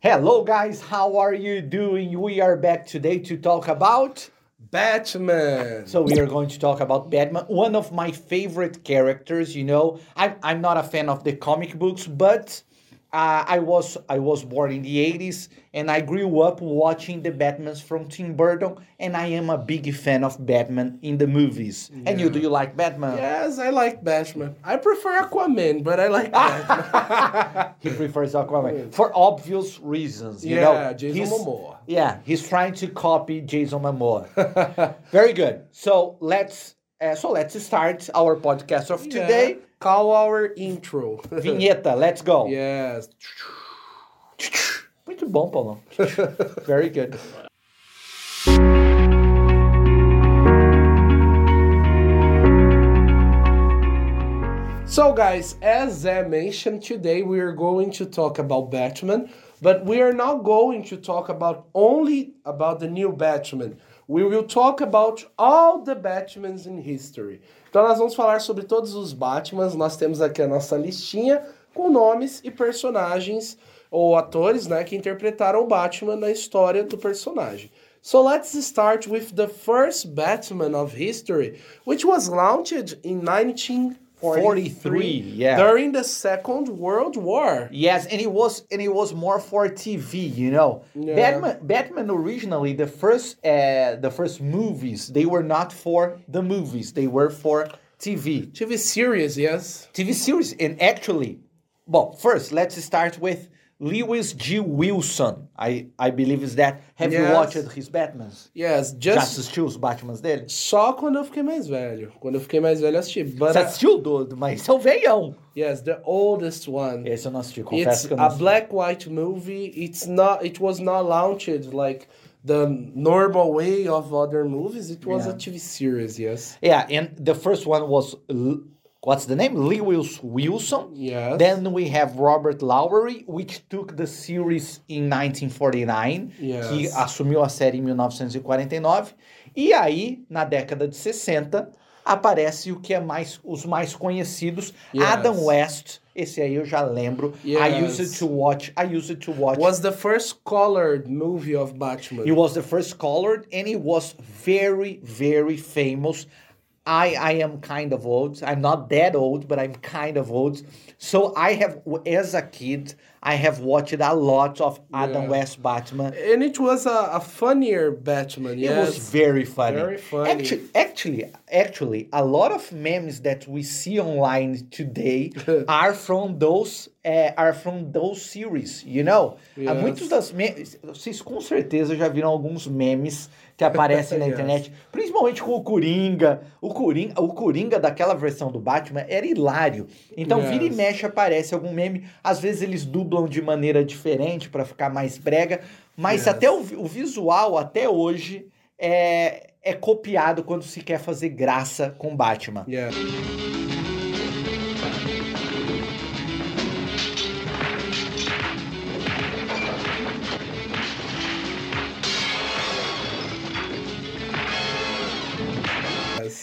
Hello, guys. How are you doing? We are back today to talk about. Batman. So we are going to talk about Batman, one of my favorite characters. You know, I'm I'm not a fan of the comic books, but uh, I was I was born in the 80s and I grew up watching the Batmans from Tim Burton and I am a big fan of Batman in the movies. And you do you like Batman? yes, I like Batman. I prefer Aquaman, but I like Batman. He prefers Aquaman for obvious reasons. You Yeah, know, Jason He's- Momoa. Yeah, he's trying to copy Jason Momoa. Very good. So let's uh, so let's start our podcast of today. Yeah. Call our intro. Vinheta, let's go. yes. Muito bom, Paulo. Very good. So, guys, as I mentioned today, we are going to talk about Batman, but we are not going to talk about only about the new Batman. We will talk about all the Batmans in history. Então, nós vamos falar sobre todos os Batmans. Nós temos aqui a nossa listinha com nomes e personagens ou atores, né, que interpretaram o Batman na história do personagem. So let's start with the first Batman of history, which was launched in 1943 43, yeah. during the Second World War. Yes, and it was and it was more for TV, you know. Yeah. Batman Batman originally the first uh, the first movies they were not for the movies, they were for TV. TV series, yes. TV series and actually well, first let's start with Lewis G. Wilson. I I believe is that. Have you Yes. watched his Batmans? Yes, Já just assistiu os Batmans dele? só quando eu fiquei mais velho. Quando eu fiquei mais velho, eu assisti. But Você uh, assistiu do, mas seu veião. yes, the oldest one. Esse eu não assisti, confesso It's que eu não a assisti. black white movie. It's not. It was not launched like the normal way of other movies. It was Yeah. a TV series. Yes. Yeah, and the first one was what's the name? Lewis Wilson. Yes. Then we have Robert Lowery, which took the series in 1949, Yes. que assumiu a série em 1949. E aí, na década de 60, aparece o que é mais os mais conhecidos, Yes. Adam West. Esse aí eu já lembro. I Yes. used to watch. I used to watch. Was the first colored movie of Batman. He was the first colored and he was very, very famous. I, I am kind of old. I'm not that old, but I'm kind of old. So I have, as a kid, I have watched a lot of Adam Yeah. West Batman. and it was a, a funnier Batman. It Yes. was very funny. Very funny. Actually, actually, actually, a lot of memes that we see online today are from those uh, are from those series. You know, Há Yes. muitos das memes. Vocês com certeza já viram alguns memes que aparecem na Yes. internet, principalmente com o Coringa. O Coringa, o Coringa daquela versão do Batman era hilário. Então vira e Yes. mexe aparece algum meme. Às vezes eles dublam de maneira diferente para ficar mais brega, mas Yes. até o, o visual até hoje é, é copiado quando se quer fazer graça com Batman. Yes.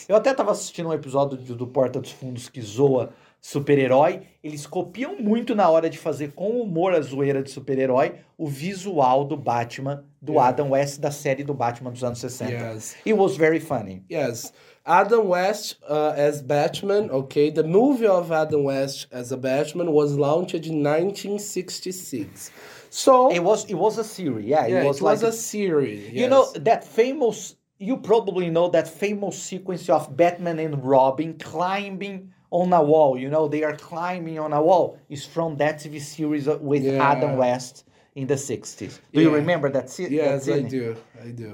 Eu até tava assistindo um episódio do Porta dos Fundos que zoa super-herói. Eles copiam muito na hora de fazer com humor a zoeira de super-herói o visual do Batman, do Yeah. Adam West da série do Batman dos anos 60. Yes. It was very funny. Yes. Adam West uh, as Batman, okay. The movie of Adam West as a Batman was launched in 1966. So, It was it was a series, yeah. yeah, it was it was like a series. You know yes. that famous you probably know that famous sequence of Batman and Robin climbing on a wall. You know, they are climbing on a wall. Is from that TV series with Yeah. Adam West in the 60s. Do you remember that se- Yes, that I do. I do.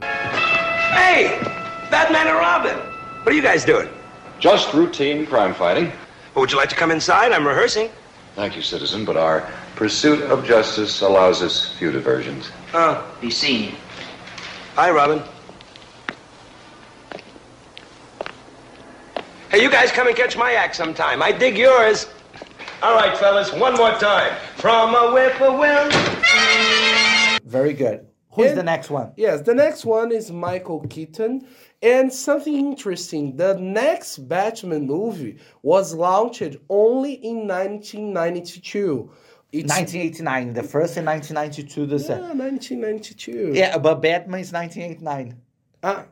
Hey, Batman and Robin. What are you guys doing? Just routine crime fighting. Well, would you like to come inside? I'm rehearsing. Thank you, citizen, but our pursuit of justice allows us few diversions. Oh, Be seen. hi, Robin. Hey, you guys come and catch my act sometime. I dig yours. All right, fellas, one more time. From a whippoorwill. Very good. Who is And- the next one? Yes, the next one is Michael Keaton. And something interesting, the next Batman movie was launched only in 1992. It's 1989, the first in 1992 the yeah, second. 1992. Yeah, but Batman is 1989. Ah,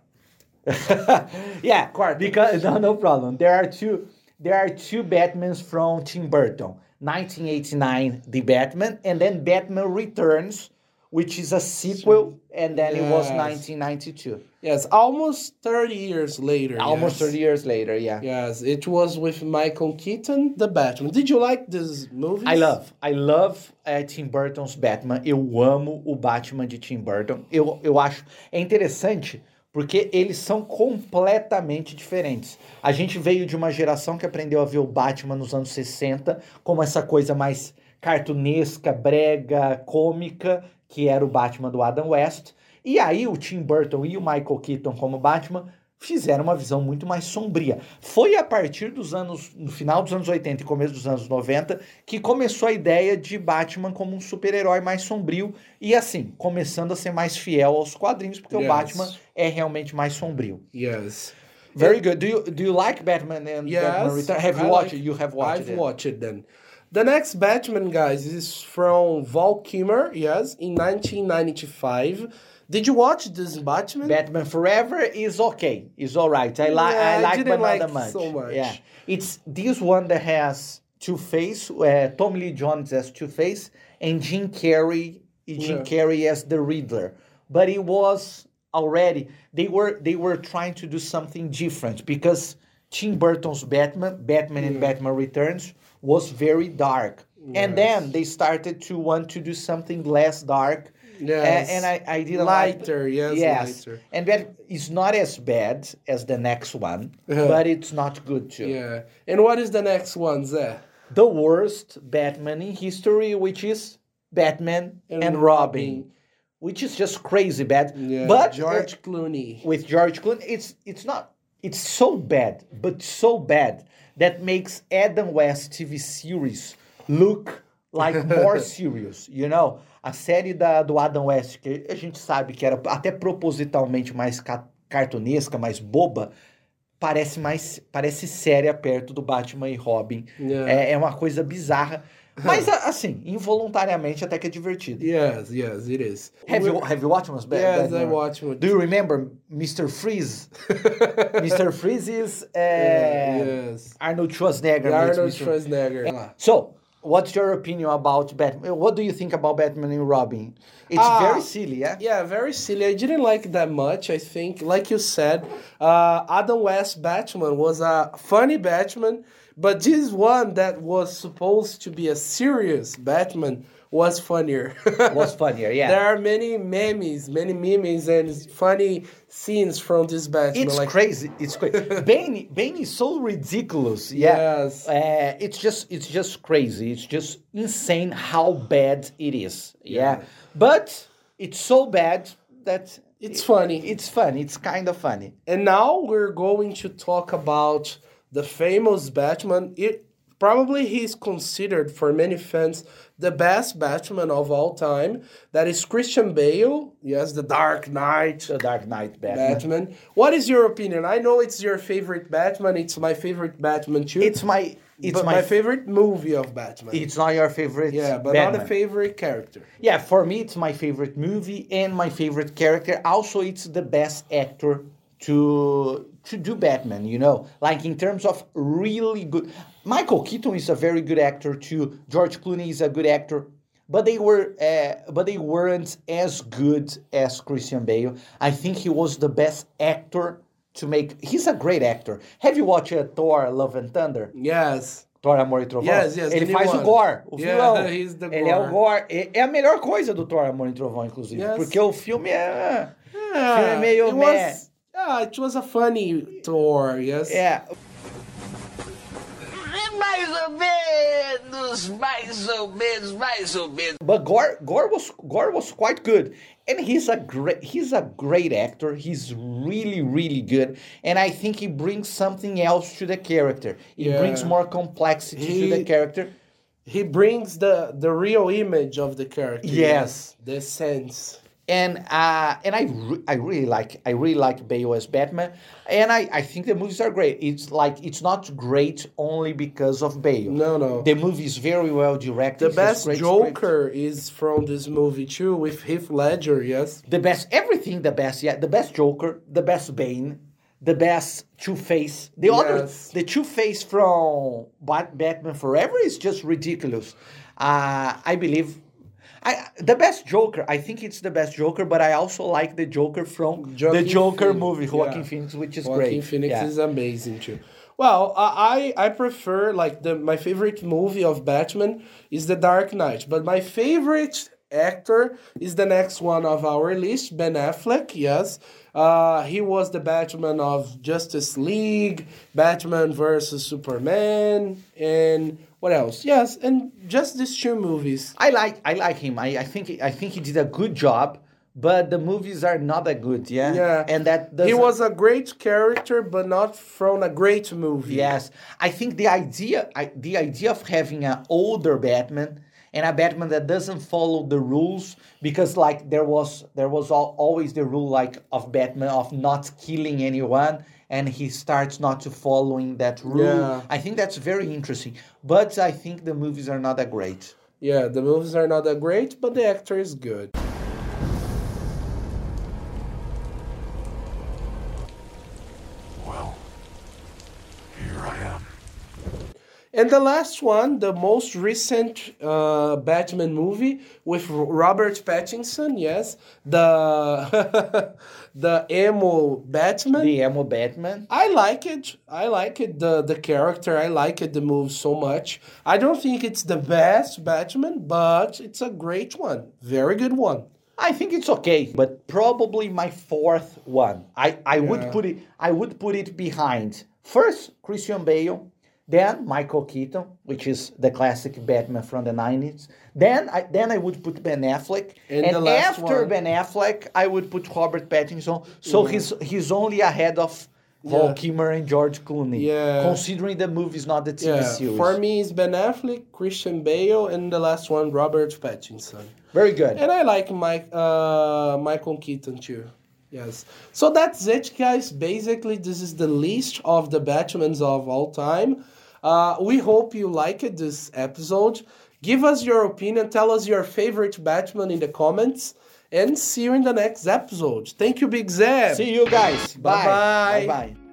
yeah, Quarto. because no, no problem. There are two. There are two Batmans from Tim Burton. 1989, the Batman, and then Batman Returns, which is a sequel, and then it was 1992. yes, almost 30 years later. Almost yes. 30 years later. Yeah. Yes, it was with Michael Keaton, the Batman. Did you like this movie? I love, I love eh, Tim Burton's Batman. Eu amo o Batman de Tim Burton. Eu, eu acho é interessante porque eles são completamente diferentes. A gente veio de uma geração que aprendeu a ver o Batman nos anos 60 como essa coisa mais cartunesca, brega, cômica, que era o Batman do Adam West. E aí o Tim Burton e o Michael Keaton como Batman fizeram uma visão muito mais sombria. Foi a partir dos anos, no final dos anos 80 e começo dos anos 90, que começou a ideia de Batman como um super-herói mais sombrio e assim, começando a ser mais fiel aos quadrinhos, porque o Yes. Batman é realmente mais sombrio. Yes. Very good. Do you, do you like Batman and Yes. Batman Return? Have you I watched like- it? You have watched I've it. watched it then. The next Batman, guys, is from Val Kilmer, yes, in 1995. Did you watch this Batman? Batman Forever is okay. Is all right. I like. Yeah, I I like, didn't but like that much. so much. Yeah, it's this one that has Two Face, uh, Tommy Lee Jones as Two Face, and Jim Carrey, Jim Yeah. Carrey as the Riddler. But it was already they were they were trying to do something different because Tim Burton's Batman, Batman and Batman Returns, was very dark, and then they started to want to do something less dark. Yes. A- and I, I didn't like Lighter, yes, yes, lighter. and that is not as bad as the next one, but it's not good too. Yeah. And what is the next one, Zé? The worst Batman in history, which is Batman and, And Robin, Robin. which is just crazy bad. Yeah, but George uh, Clooney. with George Clooney, it's it's not it's so bad, but so bad that makes Adam West TV series look like more serious, you know? A série da, do Adam West, que a gente sabe que era até propositalmente mais ca- cartunesca, mais boba, parece mais parece séria perto do Batman e Robin. Yeah. É, é uma coisa bizarra, mas assim, involuntariamente até que é divertido. Yes, yes, it is. Have you have you watched Ba- Yes, Batman? I watched. Do you remember Mr. Freeze? Mr. Freeze is uh, yes. Arnold Schwarzenegger. Arnold. Schwarzenegger. So, what's your opinion about Batman? What do you think about Batman and Robin? It's Ah, very silly, yeah? Yeah, very silly. I didn't like that much. I think, like you said, uh, Adam West Batman was a funny Batman, but this one that was supposed to be a serious Batman was funnier. Was funnier, yeah. There are many memes, many memes, and funny scenes from this Batman. It's like, crazy. It's crazy. Bane, Bane is so ridiculous. Yeah. Yes. Uh, it's just it's just crazy. It's just insane how bad it is. Yeah. But it's so bad that It's funny. It's fun. It's kind of funny. And now we're going to talk about the famous Batman. It probably he's considered for many fans the best Batman of all time. That is Christian Bale. Yes, the Dark Knight The Dark Knight Batman. Batman. What is your opinion? I know it's your favorite Batman. It's my favorite Batman too. It's my it's my, my favorite movie of Batman. It's not your favorite. yeah, but Batman. not a favorite character. Yeah, for me, it's my favorite movie and my favorite character. Also, it's the best actor to to do Batman. You know, like in terms of really good. Michael Keaton is a very good actor too. George Clooney is a good actor, but they were uh, but they weren't as good as Christian Bale. I think he was the best actor to make. He's a great actor. Have you watched uh, Thor: Love and Thunder? Yes. Thor, Amor e Trovão. Yes, yes, Ele faz o one. Gorr, o Yeah, vilão. he's the Ele é o Gorr. É a melhor coisa do Thor, Amor e Trovão, inclusive. Yes. Porque o filme é... Yeah, filme é meio it was, yeah, it was a funny tour. Yes. É, Mais ou menos, mais ou menos, mais ou menos. but Gorr, Gorr was Gorr was quite good, and he's a great he's a great actor. He's really really good, and I think he brings something else to the character. He Yeah. brings more complexity to the character. he brings the the real image of the character. Yes. the sense. And uh, and I re- I really like I really like Bale as Batman, and I, I think the movies are great. It's like it's not great only because of Bale. No, no. The movie is very well directed. The best great script. Joker is from this movie too, with Heath Ledger. Yes. the best everything the best yeah the best Joker the best Bane the best Two Face the other the Two Face from Batman Forever is just ridiculous. Uh, I believe. I, the best Joker, I think it's the best Joker, but I also like the Joker from the Joker Phoenix, movie, Joaquin yeah. Phoenix, which is Joaquin great. Phoenix yeah. is amazing too. Well, I I I prefer like the my favorite movie of Batman is The Dark Knight, but my favorite actor is the next one of our list, Ben Affleck. Yes, uh, he was the Batman of Justice League, Batman versus Superman, and what else? Yes, and just these two movies. I like I like him. I, I think I think he did a good job, but the movies are not that good. Yeah, Yeah, and that he doesn't- was a great character, but not from a great movie. Yes, I think the idea, I, the idea of having an older Batman and a Batman that doesn't follow the rules, because like there was there was al- always the rule like of Batman of not killing anyone, and he starts not to following that rule. Yeah. I think that's very interesting, but I think the movies are not that great. Yeah, the movies are not that great, but the actor is good. Well, here I am. And the last one, the most recent uh, Batman movie with Robert Pattinson, yes, the the emo Batman. The emo Batman. I like it. I like it. The the character. I like it. The movie so much. I don't think it's the best Batman, but it's a great one. Very good one. I think it's okay, but probably my fourth one. I, I would put it I would put it behind first Christian Bale, then Michael Keaton, which is the classic Batman from the nineties. Then I then I would put Ben Affleck, And and, the last after one- Ben Affleck, I would put Robert Pattinson. So he's he's only ahead of Val Yeah. Kilmer and George Clooney. Yeah. considering the movie's not the TV Yeah, series. for me, it's Ben Affleck, Christian Bale, and the last one, Robert Pattinson. very good. And I like Mike, uh, Michael Keaton too. Yes. So that's it, guys. Basically, this is the list of the Batmans of all time. Uh, we hope you liked this episode. Give us your opinion. Tell us your favorite Batman in the comments. And see you in the next episode. Thank you, Big Zeb. See you guys. Bye. Bye bye.